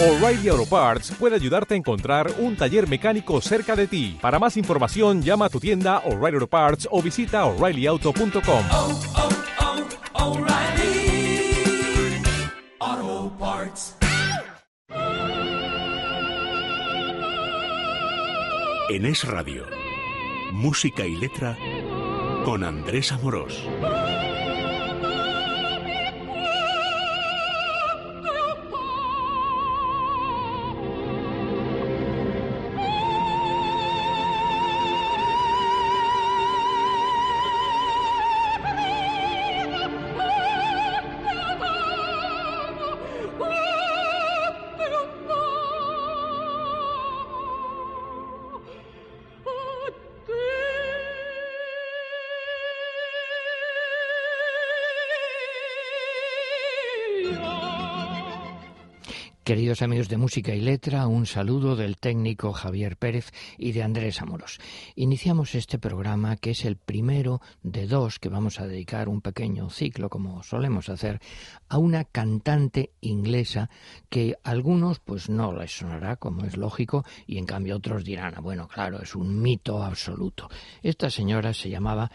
O'Reilly Auto Parts puede ayudarte a encontrar un taller mecánico cerca de ti. Para más información, llama a tu tienda O'Reilly Auto Parts o visita oreillyauto.com. oh, oh, Parts. En Es Radio, música y letra con Andrés Amorós. Amigos de Música y Letra, un saludo del técnico Javier Pérez y de Andrés Amoros. Iniciamos este programa que es el primero de dos que vamos a dedicar un pequeño ciclo, como solemos hacer, a una cantante inglesa que a algunos pues no les sonará, como es lógico, y en cambio otros dirán, "Ah, bueno, claro, es un mito absoluto. Esta señora se llamaba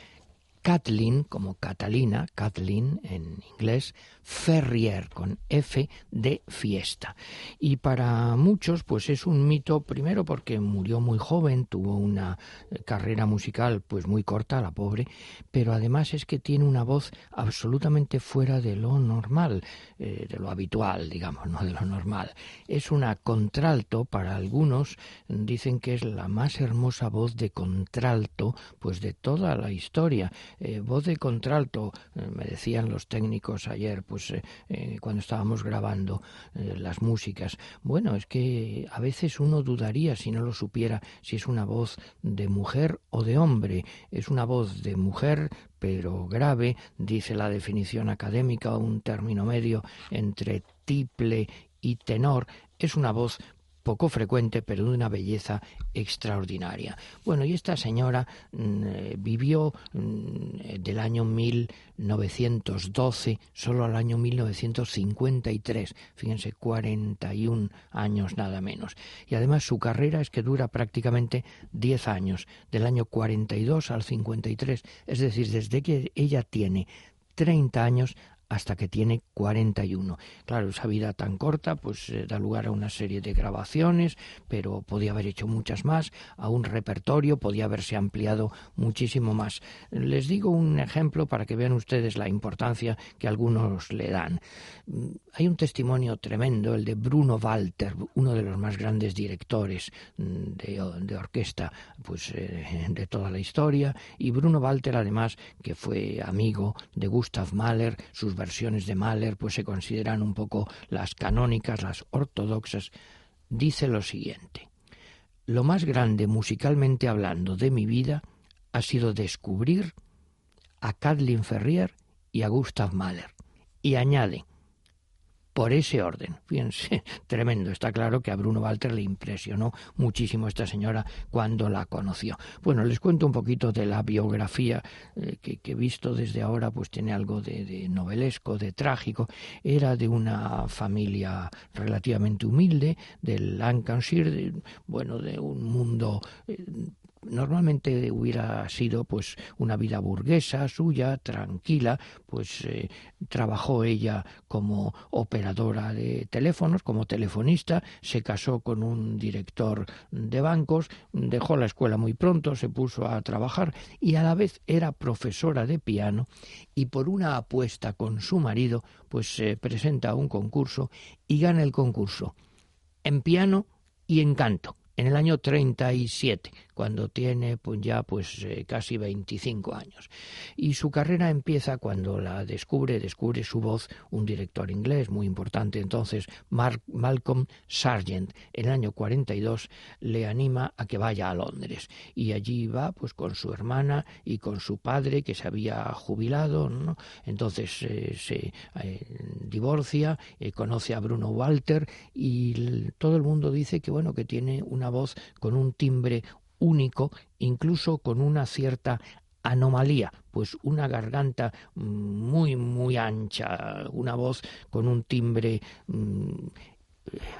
Kathleen, como Catalina, Kathleen en inglés, Ferrier, con F de fiesta. Y para muchos, pues es un mito, primero porque murió muy joven, tuvo una carrera musical pues muy corta, la pobre, pero además es que tiene una voz absolutamente fuera de lo normal, eh, de lo habitual, digamos, no de lo normal. Es una contralto, para algunos dicen que es la más hermosa voz de contralto, pues de toda la historia. Eh, voz de contralto, eh, me decían los técnicos ayer, pues eh, cuando estábamos grabando las músicas. Bueno, es que a veces uno dudaría si no lo supiera si es una voz de mujer o de hombre. Es una voz de mujer pero grave, dice la definición académica, un término medio entre tiple y tenor. Es una voz poco frecuente, pero de una belleza extraordinaria. Bueno, y esta señora mm, eh, vivió mm, del año 1912 solo al año 1953, fíjense, 41 años nada menos. Y además su carrera es que dura prácticamente 10 años, del año 42 al 53, es decir, desde que ella tiene 30 años hasta que tiene 41. Claro, esa vida tan corta pues eh, da lugar a una serie de grabaciones, pero podía haber hecho muchas más, a un repertorio, podía haberse ampliado muchísimo más. Les digo un ejemplo para que vean ustedes la importancia que algunos le dan. Hay un testimonio tremendo, el de Bruno Walter, uno de los más grandes directores mm, de, de orquesta pues eh, de toda la historia, y Bruno Walter además que fue amigo de Gustav Mahler, sus versiones de Mahler pues se consideran un poco las canónicas, las ortodoxas, dice lo siguiente. Lo más grande musicalmente hablando de mi vida ha sido descubrir a Kathleen Ferrier y a Gustav Mahler. Y añade, por ese orden. Fíjense, tremendo. Está claro que a Bruno Walter le impresionó muchísimo esta señora cuando la conoció. Bueno, les cuento un poquito de la biografía eh, que, que, visto desde ahora, pues tiene algo de, novelesco, de trágico. Era de una familia relativamente humilde, del Lancashire, bueno, de un mundo. Eh, normalmente hubiera sido pues una vida burguesa suya tranquila pues eh, trabajó ella como operadora de teléfonos como telefonista se casó con un director de bancos dejó la escuela muy pronto se puso a trabajar y a la vez era profesora de piano y por una apuesta con su marido pues se presenta a un concurso y gana el concurso en piano y en canto en el año 37, cuando tiene pues ya pues eh, casi 25 años. Y su carrera empieza cuando la descubre, descubre su voz un director inglés muy importante entonces, Mark, Malcolm Sargent. En el año 42 le anima a que vaya a Londres y allí va pues con su hermana y con su padre que se había jubilado, ¿no? Entonces eh, se eh, divorcia, conoce a Bruno Walter y todo el mundo dice que bueno que tiene una voz con un timbre único, incluso con una cierta anomalía, pues una garganta muy, muy ancha, una voz con un timbre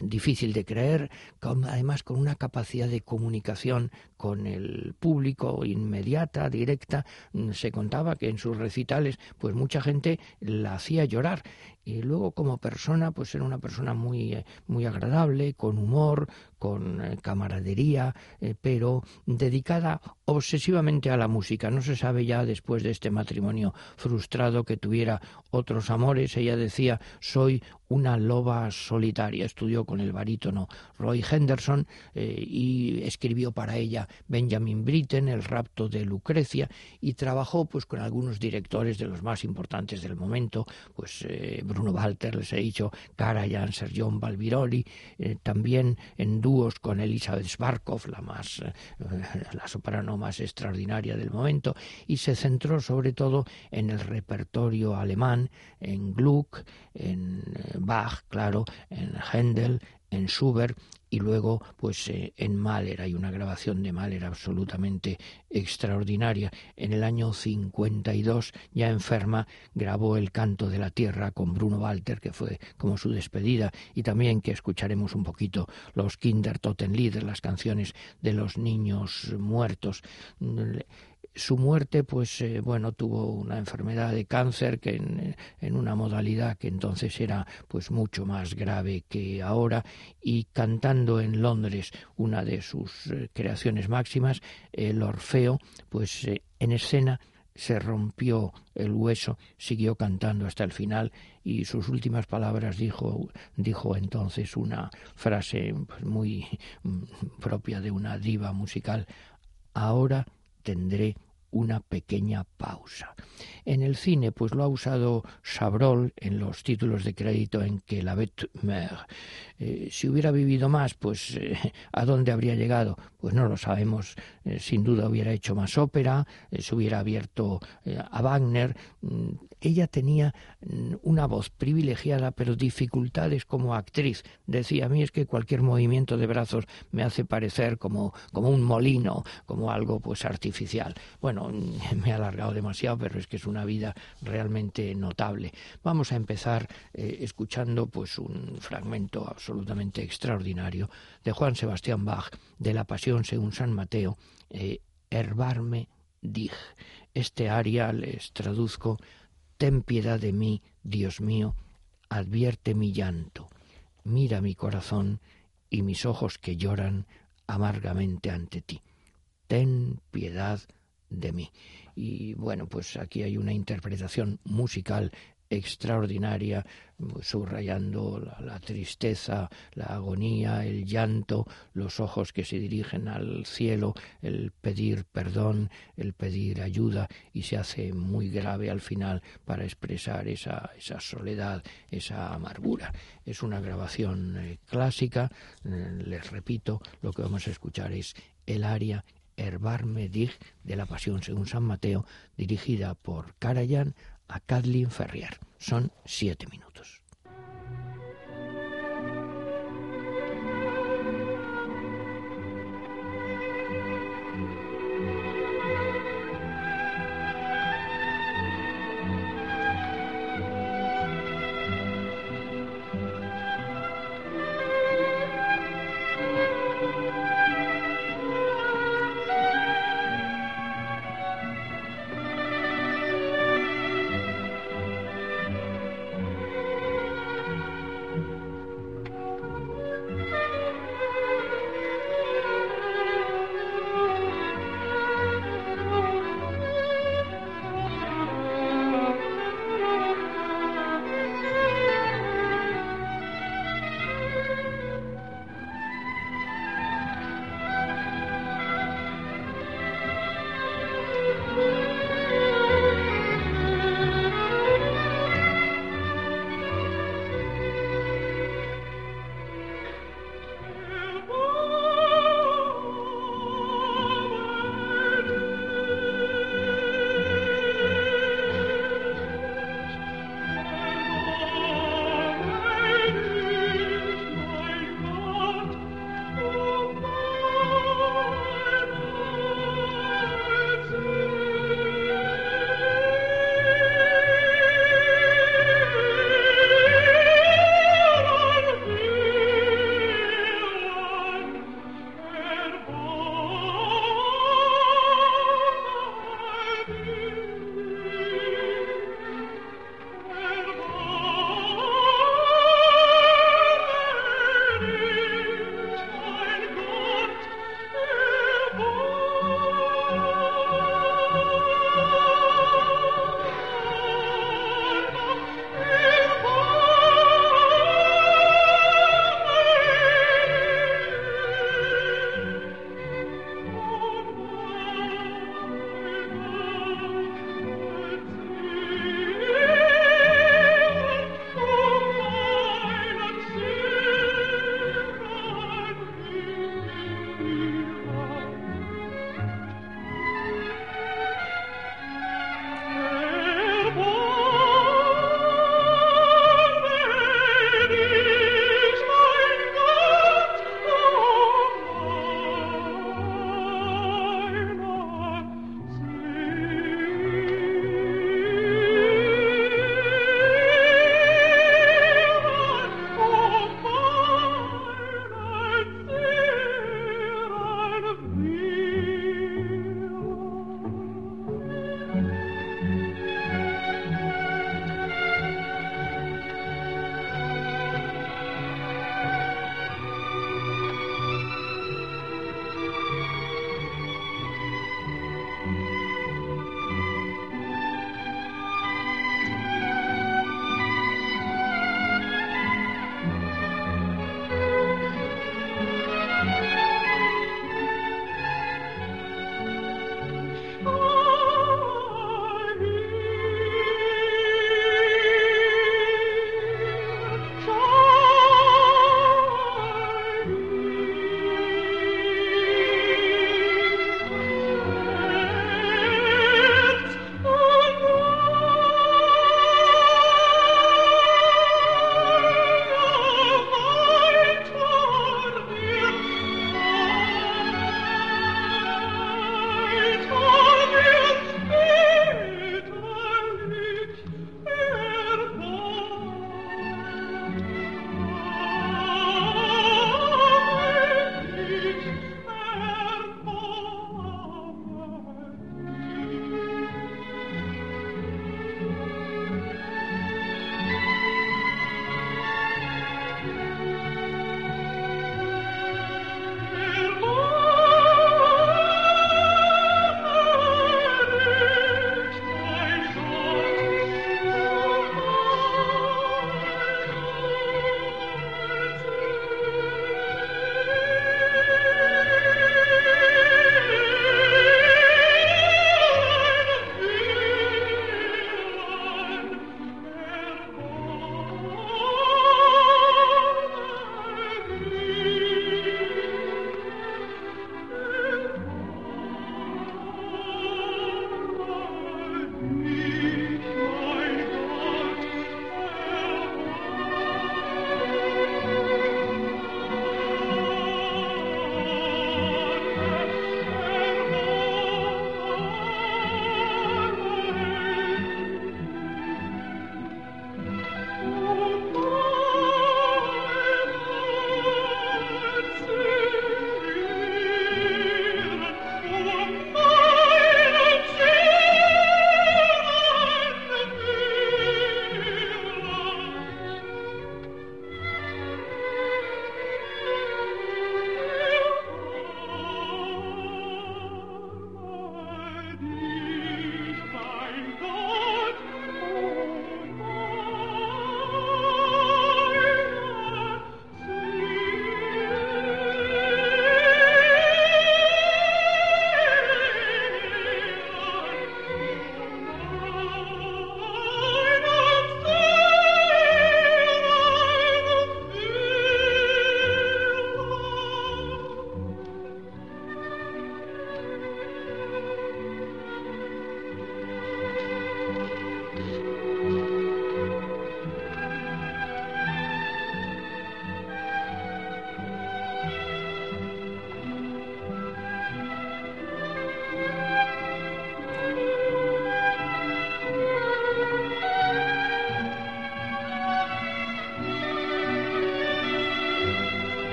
difícil de creer, además con una capacidad de comunicación con el público inmediata, directa. Mm, se contaba que en sus recitales, pues mucha gente la hacía llorar y luego como persona pues era una persona muy eh, muy agradable con humor con eh, camaradería eh, pero dedicada obsesivamente a la música no se sabe ya después de este matrimonio frustrado que tuviera otros amores ella decía soy una loba solitaria. Estudió con el barítono Roy Henderson y escribió para ella Benjamin Britten, El rapto de Lucrecia, y trabajó pues con algunos directores de los más importantes del momento, pues Bruno Walter, les he dicho, Karajan, Sergión Balbiroli, eh, también en dúos con Elizabeth Sbarkov, la más eh, la soprano más extraordinaria del momento, y se centró sobre todo en el repertorio alemán, en Gluck, en eh, Bach, claro, en Händel, en Schubert y luego pues eh, en Mahler hay una grabación de Mahler absolutamente extraordinaria. En el año 52 ya enferma grabó el canto de la tierra con Bruno Walter que fue como su despedida y también que escucharemos un poquito los Kinder Totenlieder las canciones de los niños muertos su muerte, pues eh, bueno, tuvo una enfermedad de cáncer que en, una modalidad que entonces era pues mucho más grave que ahora. Y cantando en Londres una de sus eh, creaciones máximas, el Orfeo, pues eh, en escena se rompió el hueso, siguió cantando hasta el final y sus últimas palabras dijo, dijo entonces una frase pues, muy mm, propia de una diva musical, ahora tendré una pequeña pausa. En el cine, pues lo ha usado Chabrol en los títulos de crédito en que la bête meurt. Eh, si hubiera vivido más, pues eh, ¿a dónde habría llegado? Pues no lo sabemos. Eh, sin duda hubiera hecho más ópera, se hubiera abierto a Wagner. Mm, ella tenía mm, una voz privilegiada, pero dificultades como actriz. Decía, a mí es que cualquier movimiento de brazos me hace parecer como, como un molino, como algo pues artificial. Bueno, me he alargado demasiado, pero es que es una vida realmente notable. Vamos a empezar escuchando pues un fragmento absolutamente extraordinario de Juan Sebastián Bach, de la Pasión según San Mateo, eh, Herbarme dig. Este aria les traduzco Ten piedad de mí, Dios mío, advierte mi llanto, mira mi corazón y mis ojos que lloran amargamente ante ti. Ten piedad de mí. Y bueno, pues aquí hay una interpretación musical extraordinaria, subrayando la, tristeza, la agonía, el llanto, los ojos que se dirigen al cielo, el pedir perdón, el pedir ayuda, y se hace muy grave al final para expresar esa, esa soledad, esa amargura. Es una grabación eh, clásica, eh, les repito, lo que vamos a escuchar es el aria Herbarme Dig de la Pasión según San Mateo, dirigida por Karajan a Kathleen Ferrier. Son siete minutos.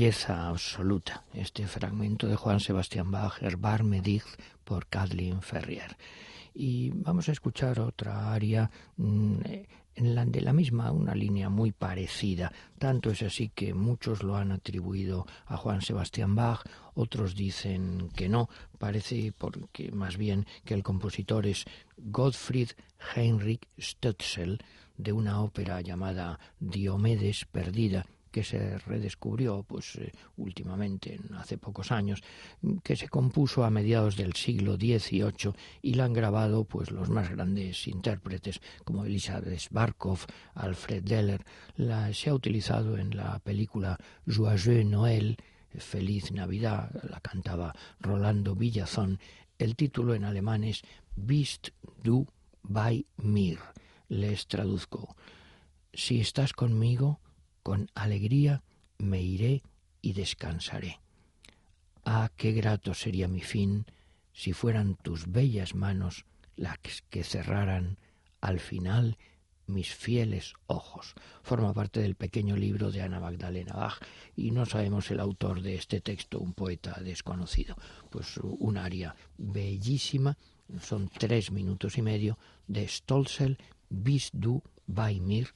Absoluta este fragmento de Juan Sebastián Bach, Herbar Medig por Kathleen Ferrier. Y vamos a escuchar otra aria mm, en la de la misma, una línea muy parecida. Tanto es así que muchos lo han atribuido a Juan Sebastián Bach, otros dicen que no. Parece porque más bien que el compositor es Gottfried Heinrich Stötzel de una ópera llamada Diomedes perdida que se redescubrió pues eh, últimamente hace pocos años que se compuso a mediados del siglo XVIII y la han grabado pues los más grandes intérpretes como Elisabeth Barkov, Alfred Deller. La se ha utilizado en la película Joyeux Noël Feliz Navidad la cantaba Rolando Villazón. El título en alemán es Bist du bei mir. Les traduzco. Si estás conmigo con alegría me iré y descansaré. Ah, qué grato sería mi fin si fueran tus bellas manos las que cerraran al final mis fieles ojos. Forma parte del pequeño libro de Ana Magdalena Bach y no sabemos el autor de este texto, un poeta desconocido. Pues un aria bellísima, son tres minutos y medio, de Stolzel bis du bei mir,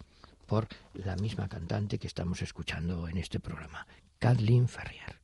por la misma cantante que estamos escuchando en este programa, Kathleen Ferrier.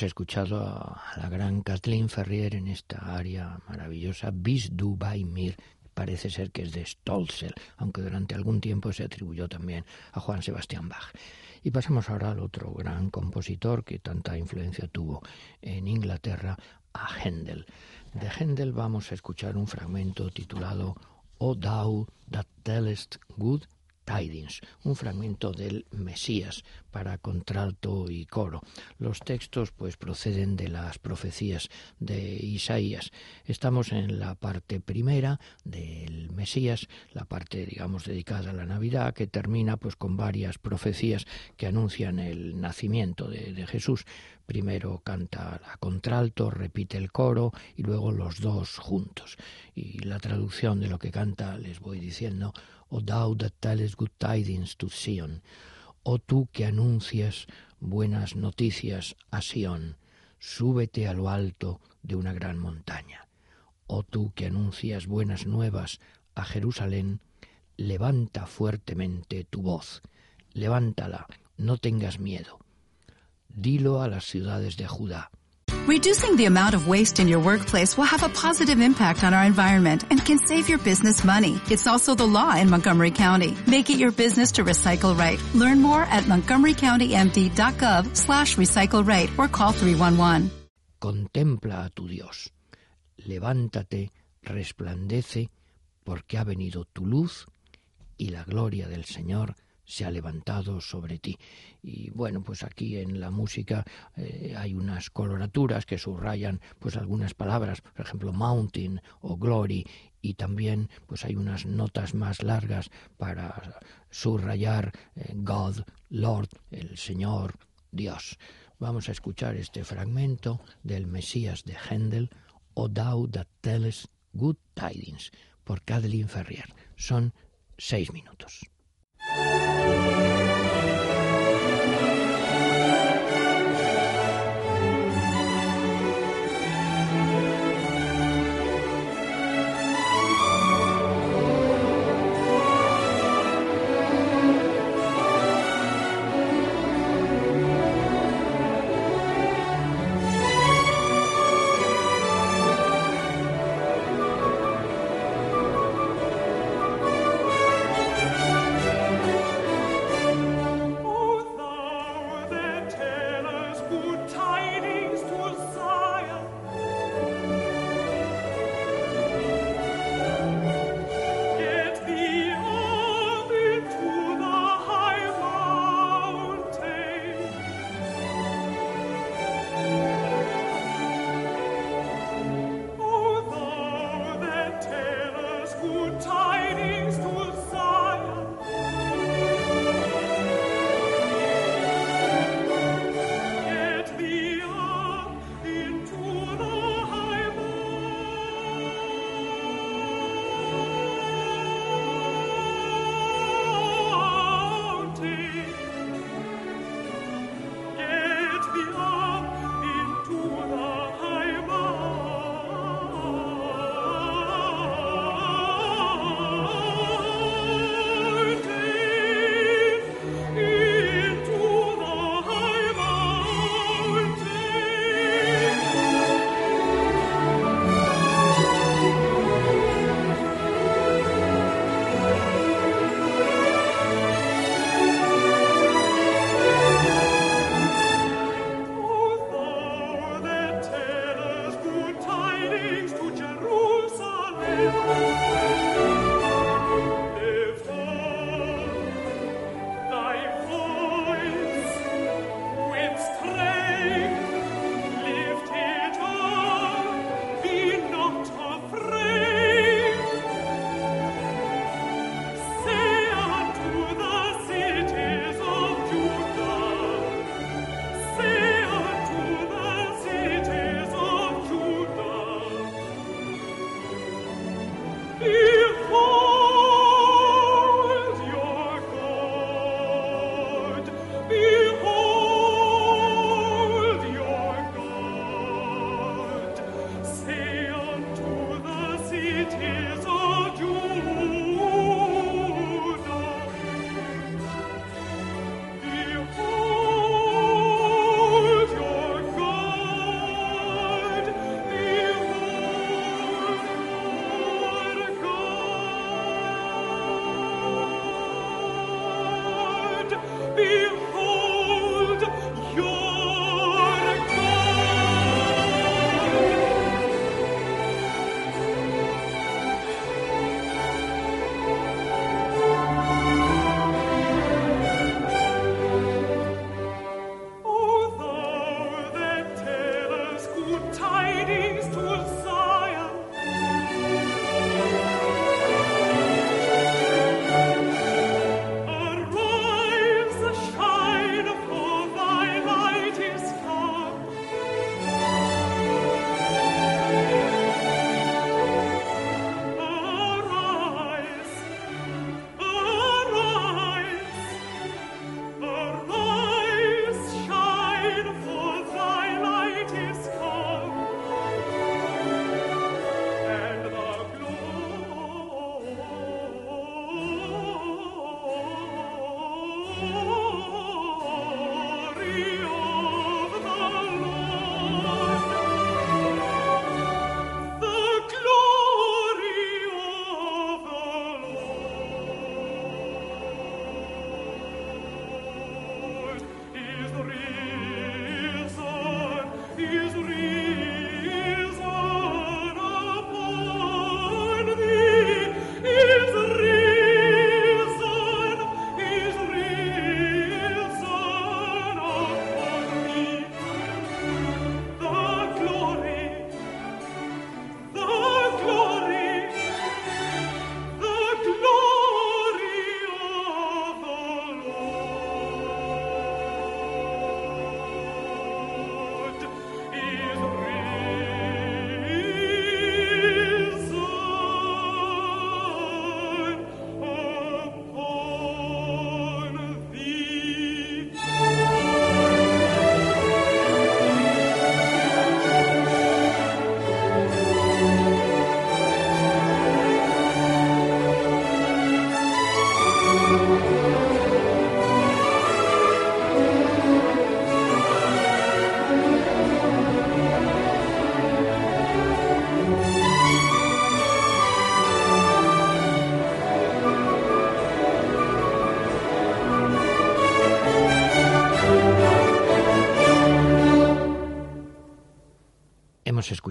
Hemos escuchado a la gran Kathleen Ferrier en esta área maravillosa, Bis du mir, parece ser que es de Stolzel, aunque durante algún tiempo se atribuyó también a Juan Sebastián Bach. Y pasamos ahora al otro gran compositor que tanta influencia tuvo en Inglaterra, a Händel. De Händel vamos a escuchar un fragmento titulado O Thou That Tellest Good Un fragmento del Mesías para contralto y coro. Los textos pues proceden de las profecías de Isaías. Estamos en la parte primera del Mesías, la parte digamos dedicada a la Navidad que termina pues con varias profecías que anuncian el nacimiento de, de Jesús. Primero canta a contralto, repite el coro y luego los dos juntos. Y la traducción de lo que canta les voy diciendo o tellest good tidings to Sion, oh tú que anuncias buenas noticias a Sion, súbete a lo alto de una gran montaña. Oh tú que anuncias buenas nuevas a Jerusalén, levanta fuertemente tu voz, levántala, no tengas miedo. Dilo a las ciudades de Judá, Reducing the amount of waste in your workplace will have a positive impact on our environment and can save your business money. It's also the law in Montgomery County. Make it your business to recycle right. Learn more at montgomerycountymd.gov slash recycle right or call 311. Contempla a tu Dios. Levántate, resplandece, porque ha venido tu luz y la gloria del Señor se ha levantado sobre ti. Y bueno, pues aquí en la música eh, hay unas coloraturas que subrayan pues algunas palabras, por ejemplo, mountain o glory, y también pues hay unas notas más largas para subrayar eh, God, Lord, el Señor, Dios. Vamos a escuchar este fragmento del Mesías de Händel, O thou that tellest good tidings, por Kathleen Ferrier. Son seis minutos. Música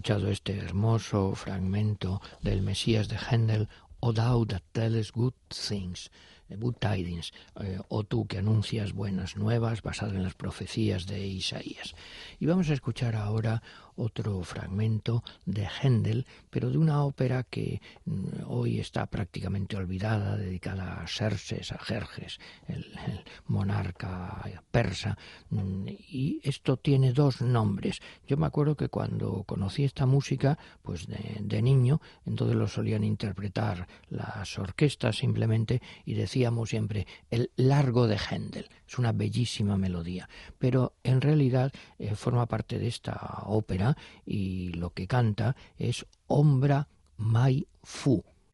escuchado este hermoso fragmento del Mesías de Händel, O thou that tellest good things, Good Tidings, eh, o tú que anuncias buenas nuevas basado en las profecías de Isaías. Y vamos a escuchar ahora otro fragmento de Händel, pero de una ópera que mm, hoy está prácticamente olvidada, dedicada a Xerxes, a Jerjes, el, monarca persa. Mm, y esto tiene dos nombres. Yo me acuerdo que cuando conocí esta música, pues de, de niño, entonces lo solían interpretar las orquestas simplemente y decíamos siempre el largo de Händel. Es una bellísima melodía, pero en realidad eh, forma parte de esta ópera y lo que canta es Ombra Mai Fu.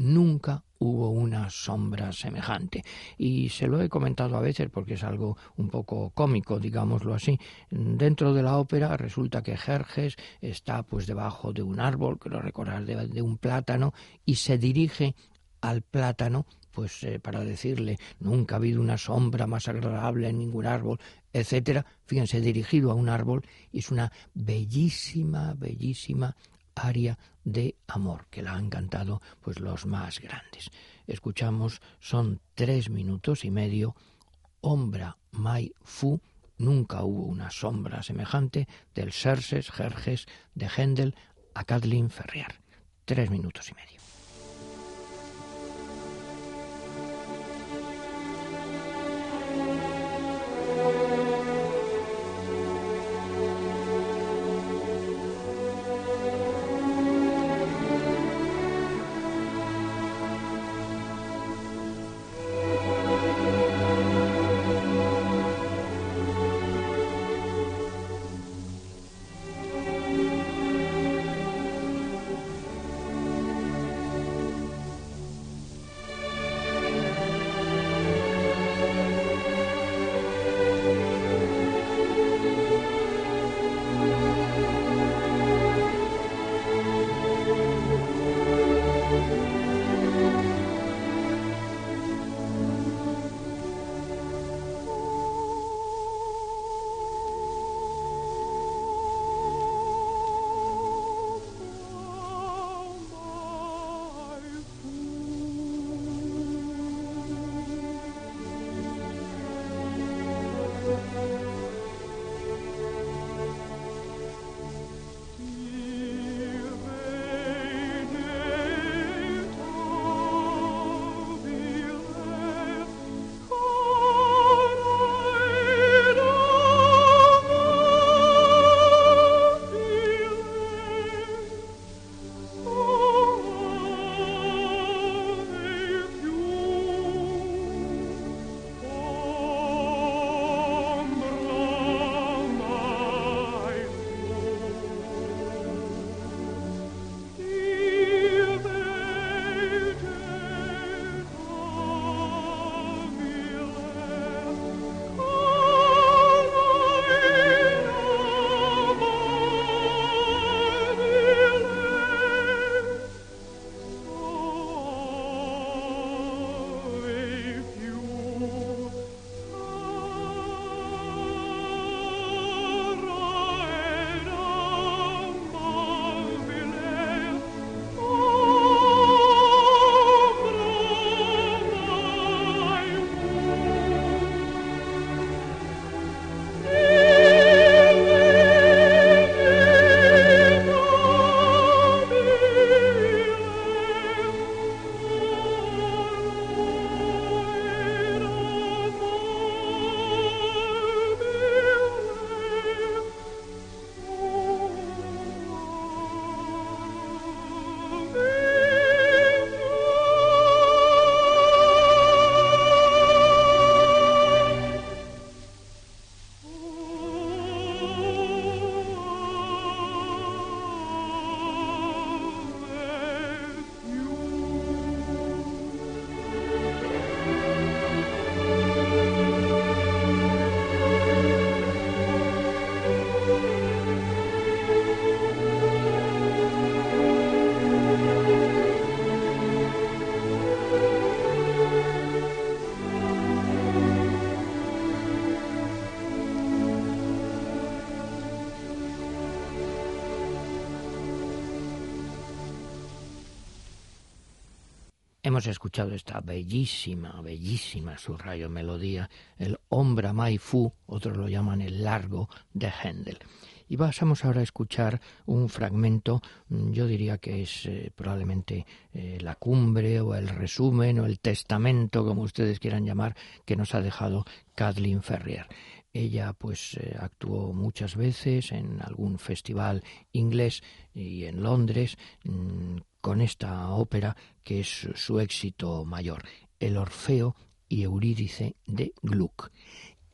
Nunca hubo una sombra semejante. Y se lo he comentado a veces porque es algo un poco cómico, digámoslo así. Dentro de la ópera resulta que Jerjes está pues debajo de un árbol, creo recordar, de, un plátano, y se dirige al plátano pues eh, para decirle nunca ha habido una sombra más agradable en ningún árbol, etcétera. Fíjense, dirigido a un árbol, y es una bellísima, bellísima aria de amor que la han cantado pues los más grandes. Escuchamos, son tres minutos y medio, Ombra Mai Fu, nunca hubo una sombra semejante, del Serses Jerjes de Händel a Kathleen Ferrier. Tres minutos y medio. Hemos escuchado esta bellísima, bellísima subrayo melodía, el Ombra Mai Fu, otros lo llaman el largo de Händel. Y pasamos ahora a escuchar un fragmento, mm, yo diría que es eh, probablemente eh, la cumbre o el resumen o el testamento, como ustedes quieran llamar, que nos ha dejado Kathleen Ferrier. Ella pues eh, actuó muchas veces en algún festival inglés y en Londres mm, con esta ópera que es su éxito mayor, El Orfeo y Eurídice de Gluck.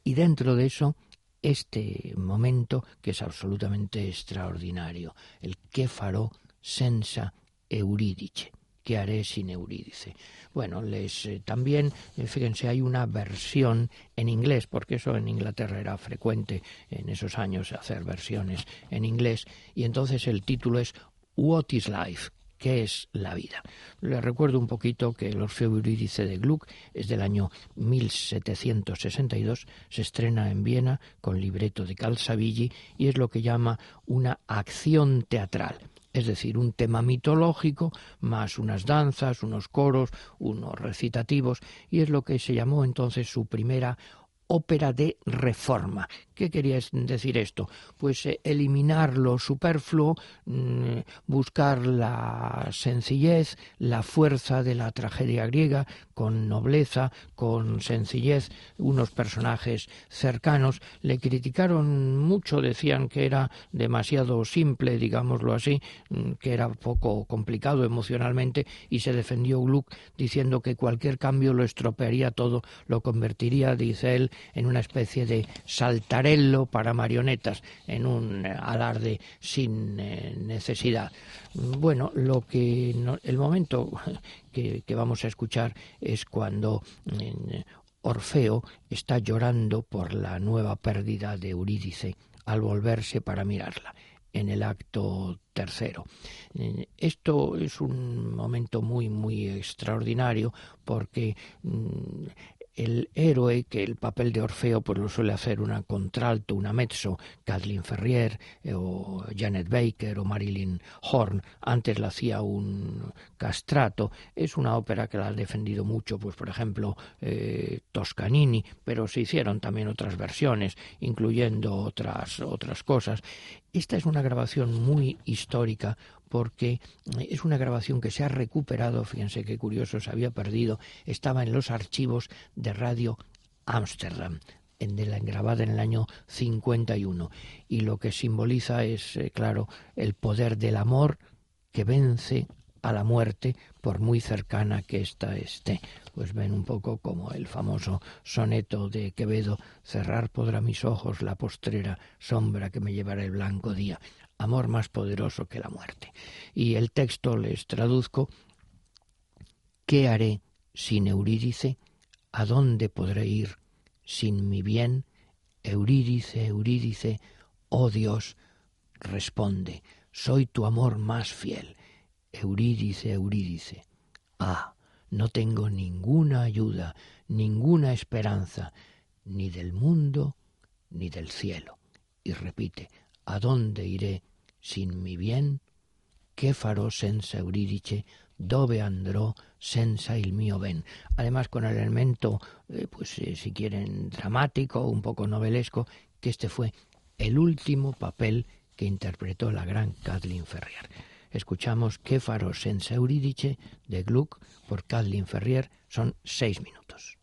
Y dentro de eso este momento que es absolutamente extraordinario, el que faró senza Eurídice. ¿Qué haré sin Eurídice? Bueno, les eh, también, eh, fíjense, hay una versión en inglés, porque eso en Inglaterra era frecuente en esos años hacer versiones en inglés, y entonces el título es What is Life? ¿Qué es la vida? Les recuerdo un poquito que el Orfeo Eurídice de Gluck es del año 1762, se estrena en Viena con libreto de Calzabigi y es lo que llama una acción teatral es decir, un tema mitológico, más unas danzas, unos coros, unos recitativos, y es lo que se llamó entonces su primera ópera de reforma. ¿Qué quería decir esto? Pues eh, eliminar lo superfluo, mm, buscar la sencillez, la fuerza de la tragedia griega, con nobleza, con sencillez, unos personajes cercanos. Le criticaron mucho, decían que era demasiado simple, digámoslo así, mm, que era poco complicado emocionalmente, y se defendió Gluck diciendo que cualquier cambio lo estropearía todo, lo convertiría, dice él, en una especie de para marionetas, en un alarde sin eh, necesidad. Bueno, lo que el momento que, vamos a escuchar es cuando Orfeo está llorando por la nueva pérdida de Eurídice al volverse para mirarla en el acto tercero. Esto es un momento muy, muy extraordinario porque mm, el héroe, que el papel de Orfeo pues lo suele hacer una contralto, una mezzo, Kathleen Ferrier eh, o Janet Baker o Marilyn Horn, antes la hacía un castrato, es una ópera que la ha defendido mucho, pues por ejemplo eh, Toscanini, pero se hicieron también otras versiones, incluyendo otras, otras cosas. Esta es una grabación muy histórica porque es una grabación que se ha recuperado, fíjense qué curioso, se había perdido, estaba en los archivos de Radio Amsterdam, en de la, grabada en el año 51 y lo que simboliza es, eh, claro, el poder del amor que vence a la muerte por muy cercana que ésta esté. Pues ven un poco como el famoso soneto de Quevedo, cerrar podrá mis ojos la postrera sombra que me llevará el blanco día amor más poderoso que la muerte. Y el texto les traduzco, ¿qué haré sin Eurídice? ¿A dónde podré ir sin mi bien? Eurídice, Eurídice, oh Dios, responde, soy tu amor más fiel. Eurídice, Eurídice, ah, no tengo ninguna ayuda, ninguna esperanza, ni del mundo, ni del cielo. Y repite, ¿A dónde iré sin mi bien? ¿Qué farò senza Eurídice? Dove andrò senza il mio ben? Además, con el elemento, eh, pues eh, si quieren, dramático, un poco novelesco, que este fue el último papel que interpretó la gran Kathleen Ferrier. Escuchamos ¿Qué farò senza Eurídice? de Gluck por Kathleen Ferrier. Son seis minutos.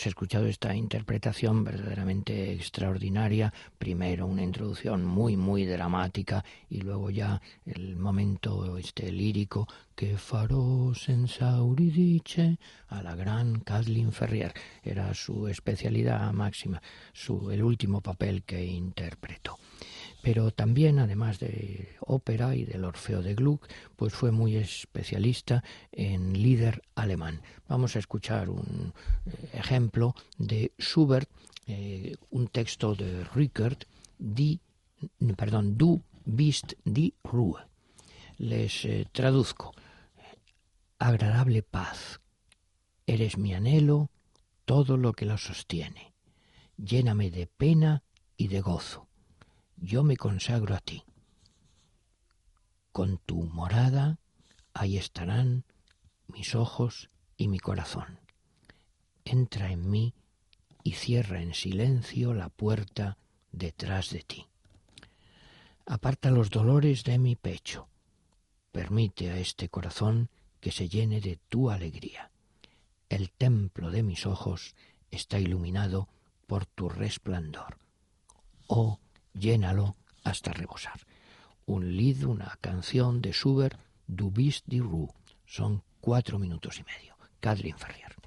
Hemos escuchado esta interpretación verdaderamente extraordinaria, primero una introducción muy muy dramática y luego ya el momento este lírico que farò senza dice a la gran Kathleen Ferrier. Era su especialidad máxima, su, el último papel que interpretó pero también, además de ópera y del Orfeo de Gluck, pues fue muy especialista en líder alemán. Vamos a escuchar un eh, ejemplo de Schubert, eh, un texto de Rickert, di, perdón, Du bist die Ruhe. Les eh, traduzco. Agradable paz, eres mi anhelo, todo lo que lo sostiene. Lléname de pena y de gozo yo me consagro a ti. Con tu morada ahí estarán mis ojos y mi corazón. Entra en mí y cierra en silencio la puerta detrás de ti. Aparta los dolores de mi pecho. Permite a este corazón que se llene de tu alegría. El templo de mis ojos está iluminado por tu resplandor. Oh, llénalo hasta rebosar. Un lead, una canción de Schubert, Du bist die. Son cuatro minutos y medio. Kathleen Ferrier.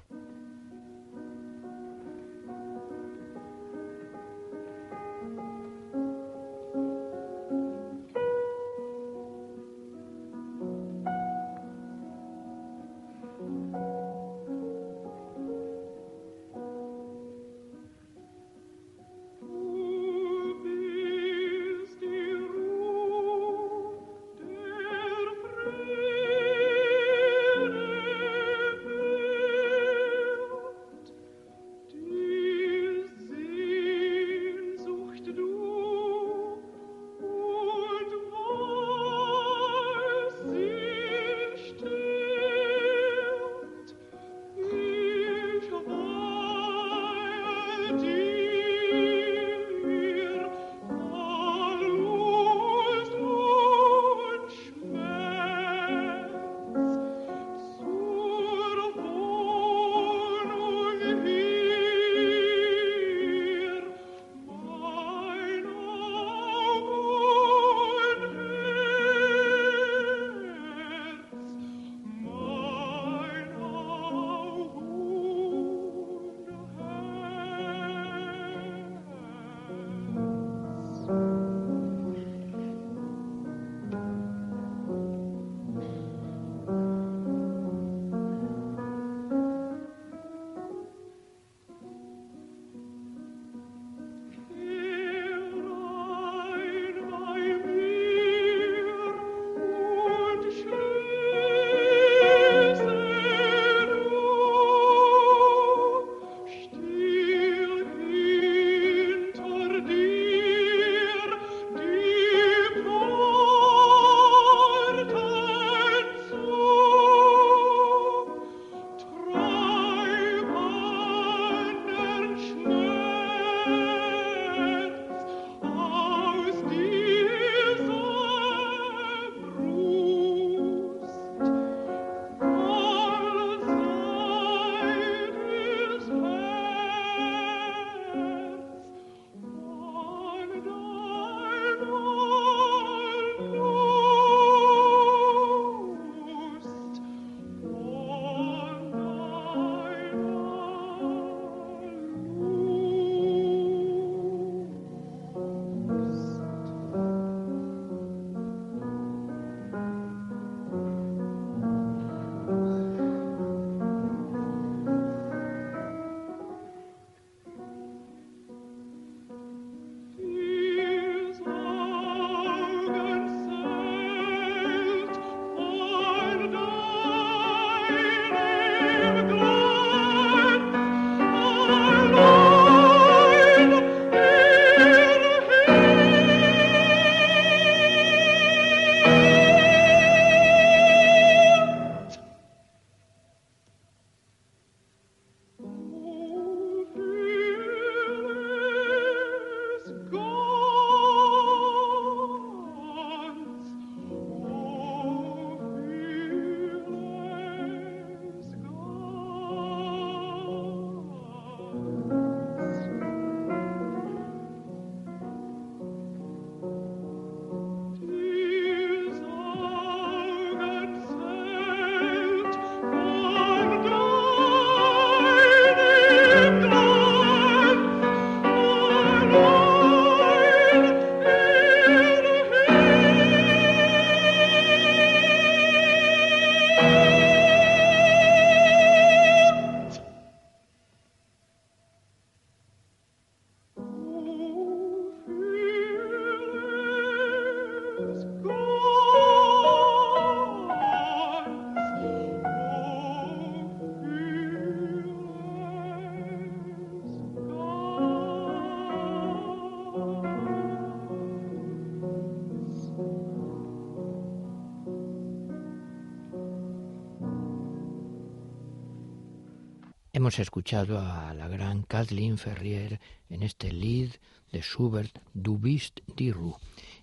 Hemos escuchado a la gran Kathleen Ferrier en este lead de Schubert Du bist die Ruhe.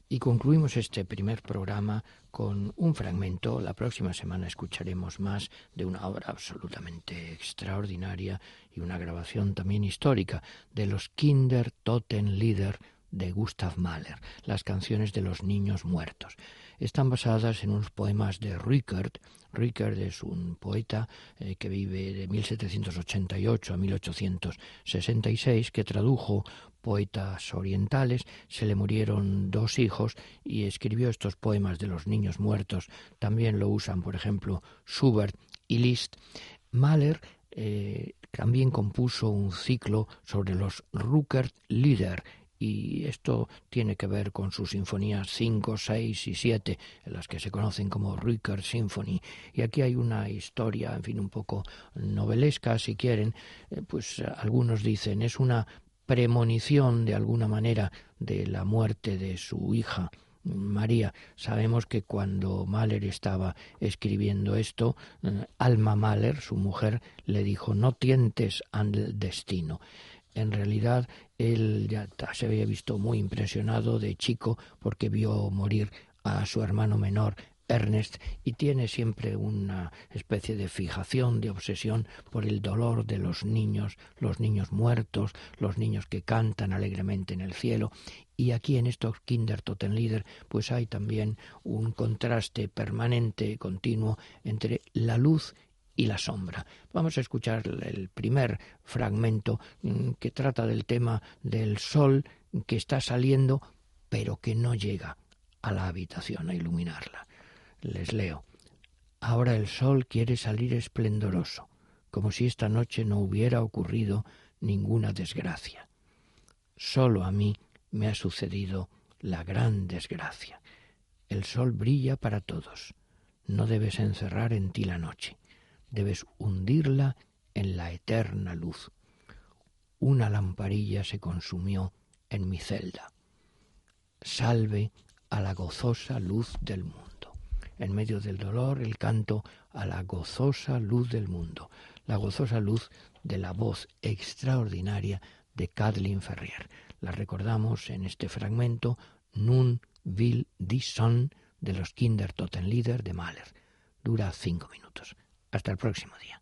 Y concluimos este primer programa con un fragmento. La próxima semana escucharemos más de una obra absolutamente extraordinaria y una grabación también histórica de los Kinder Totenlieder de Gustav Mahler, las canciones de los niños muertos. Están basadas en unos poemas de Rickert. Rickert es un poeta eh, que vive de 1788 a 1866, que tradujo poetas orientales, se le murieron dos hijos y escribió estos poemas de los niños muertos. También lo usan, por ejemplo, Schubert y Liszt. Mahler eh, también compuso un ciclo sobre los Ruckert Lieder, y esto tiene que ver con sus sinfonías 5, 6 y 7, en las que se conocen como Rucker Symphony. Y aquí hay una historia, en fin, un poco novelesca, si quieren, eh, pues algunos dicen es una premonición de alguna manera de la muerte de su hija. María, sabemos que cuando Mahler estaba escribiendo esto, eh, Alma Mahler, su mujer, le dijo no tientes al destino en realidad él ya se había visto muy impresionado de chico porque vio morir a su hermano menor Ernest y tiene siempre una especie de fijación, de obsesión por el dolor de los niños, los niños muertos, los niños que cantan alegremente en el cielo. Y aquí en estos Kinder Totenlieder pues hay también un contraste permanente, continuo, entre la luz y la sombra. Vamos a escuchar el primer fragmento mm, que trata del tema del sol que está saliendo pero que no llega a la habitación a iluminarla. Les leo. Ahora el sol quiere salir esplendoroso, como si esta noche no hubiera ocurrido ninguna desgracia. Solo a mí me ha sucedido la gran desgracia. El sol brilla para todos. No debes encerrar en ti la noche debes hundirla en la eterna luz. Una lamparilla se consumió en mi celda. Salve a la gozosa luz del mundo. En medio del dolor, el canto a la gozosa luz del mundo, la gozosa luz de la voz extraordinaria de Kathleen Ferrier. La recordamos en este fragmento Nun will die Sonne de los Kinder Totenlieder de Mahler. Dura cinco minutos. Hasta el próximo día.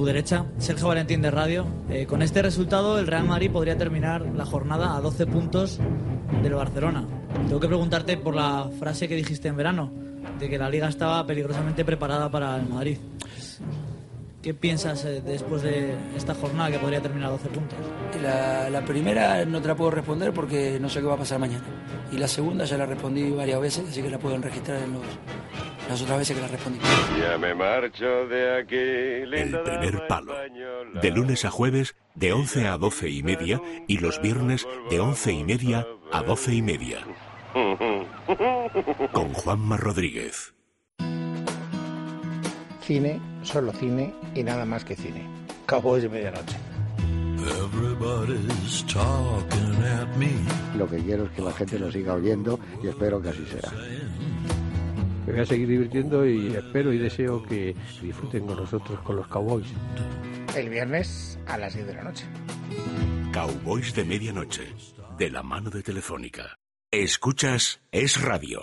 Tu derecha, Sergio Valentín de Radio. Eh, con este resultado, el Real Madrid podría terminar la jornada a 12 puntos del Barcelona. Tengo que preguntarte por la frase que dijiste en verano, de que la liga estaba peligrosamente preparada para el Madrid. ¿Qué piensas eh, después de esta jornada que podría terminar a 12 puntos? La, la primera no te la puedo responder porque no sé qué va a pasar mañana. Y la segunda ya la respondí varias veces, así que la pueden registrar en los, las otras veces que la respondí. Ya me marcho de aquí. El primer palo. De lunes a jueves, de 11 a 12 y media, y los viernes, de 11 y media a 12 y media. Con Juanma Rodríguez. Cine, solo cine y nada más que cine. Cowboys de medianoche. Everybody's talking at me. Lo que quiero es que la gente lo siga oyendo y espero que así sea. Me voy a seguir divirtiendo y espero y deseo que disfruten con nosotros, con los Cowboys. El viernes a las 10 de la noche. Cowboys de medianoche, de la mano de Telefónica. Escuchas Es Radio.